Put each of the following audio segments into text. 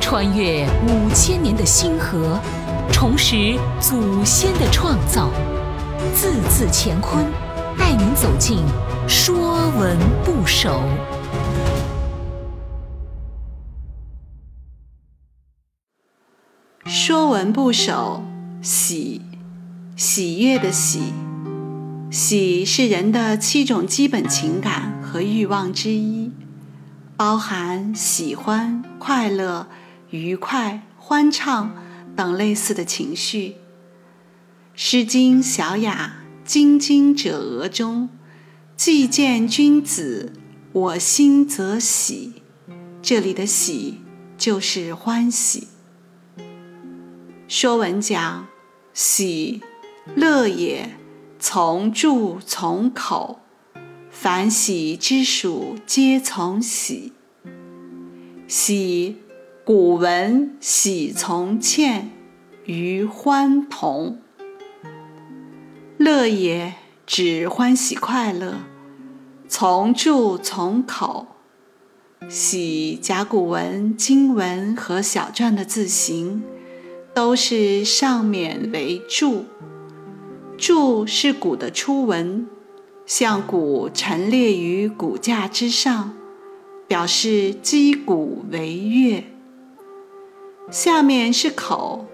穿越五千年的星河，重拾祖先的创造，字字乾坤，带您走进《说文不首》。《说文不首》喜，喜悦的喜。喜是人的七种基本情感和欲望之一，包含喜欢、快乐、愉快、欢畅等类似的情绪。《诗经·小雅·津津者鹅》中“既见君子，我心则喜”，这里的喜就是欢喜。《说文》讲喜，乐也。从注从口，凡喜之属，皆从喜。喜，古文喜从倩，与欢同。乐也，指欢喜快乐。从注从口，喜甲骨文、金文和小篆的字形，都是上面为注。注是古的初文，像骨陈列于骨架之上，表示击鼓为乐。下面是口，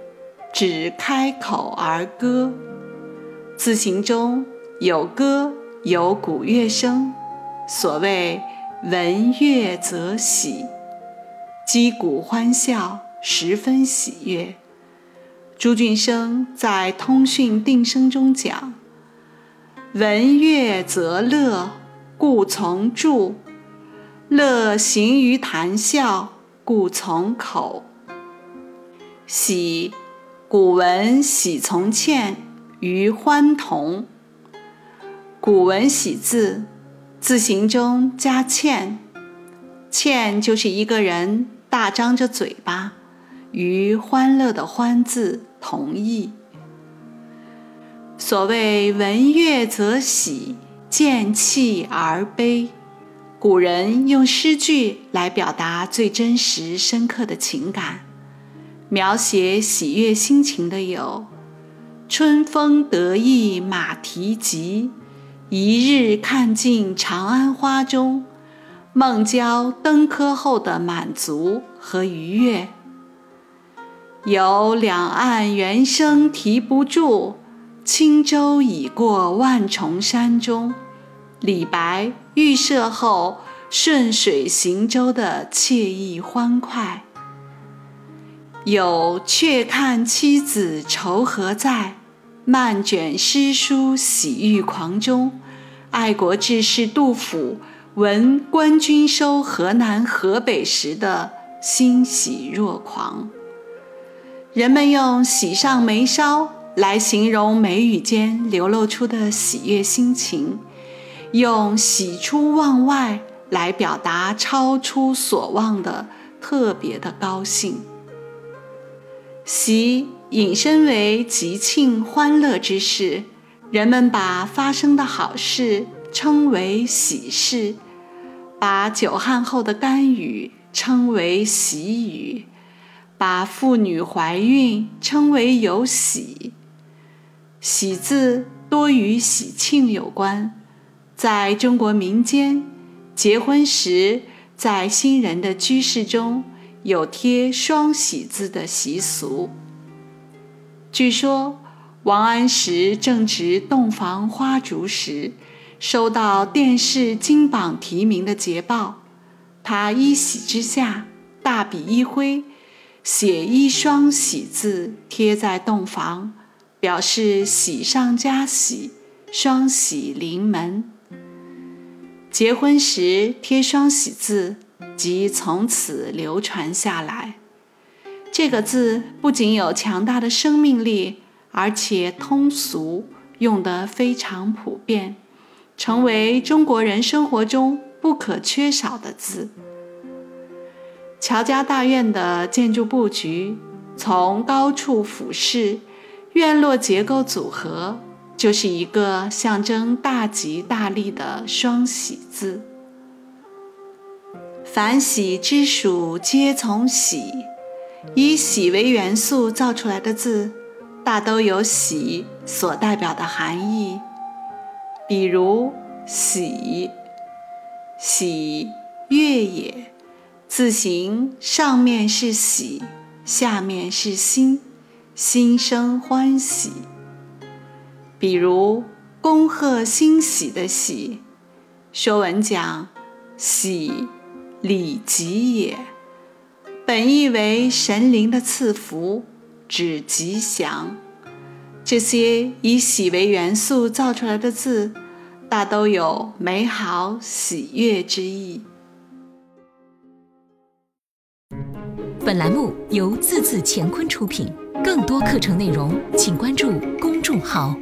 指开口而歌。字形中有歌，有鼓乐声，所谓闻乐则喜，击鼓欢笑，十分喜悦。朱俊生在《通讯定声》中讲：“闻乐则乐，故从注；乐行于谈笑，故从口。”喜，古文喜从倩，与欢同。古文喜字，字形中加倩，倩就是一个人大张着嘴巴，与欢乐的欢字。同意。所谓闻乐则喜，见气而悲。古人用诗句来表达最真实、深刻的情感，描写喜悦心情的有：“春风得意马蹄疾，一日看尽长安花”中孟郊登科后的满足和愉悦。有两岸猿声啼不住，轻舟已过万重山中，李白预设后顺水行舟的惬意欢快。有却看妻子愁何在，漫卷诗书喜欲狂中，爱国志士杜甫闻官军收河南河北时的欣喜若狂。人们用“喜上眉梢”来形容眉宇间流露出的喜悦心情，用“喜出望外”来表达超出所望的特别的高兴。喜引申为吉庆欢乐之事，人们把发生的好事称为喜事，把久旱后的甘雨称为喜雨。把妇女怀孕称为有喜，喜字多与喜庆有关。在中国民间，结婚时在新人的居室中有贴双喜字的习俗。据说王安石正值洞房花烛时，收到殿试金榜题名的捷报，他一喜之下，大笔一挥。写一双喜字贴在洞房，表示喜上加喜，双喜临门。结婚时贴双喜字，即从此流传下来。这个字不仅有强大的生命力，而且通俗，用得非常普遍，成为中国人生活中不可缺少的字。乔家大院的建筑布局，从高处俯视，院落结构组合，就是一个象征大吉大利的双喜字。凡喜之属，皆从喜。以喜为元素造出来的字，大都有喜所代表的含义。比如“喜”，喜悦也。字形上面是喜，下面是心，心生欢喜。比如“恭贺新喜”的喜，《说文》讲“喜”。礼吉也，本意为神灵的赐福，指吉祥。这些以喜为元素造出来的字，大都有美好喜悦之意。本栏目由字字乾坤出品，更多课程内容请关注公众号。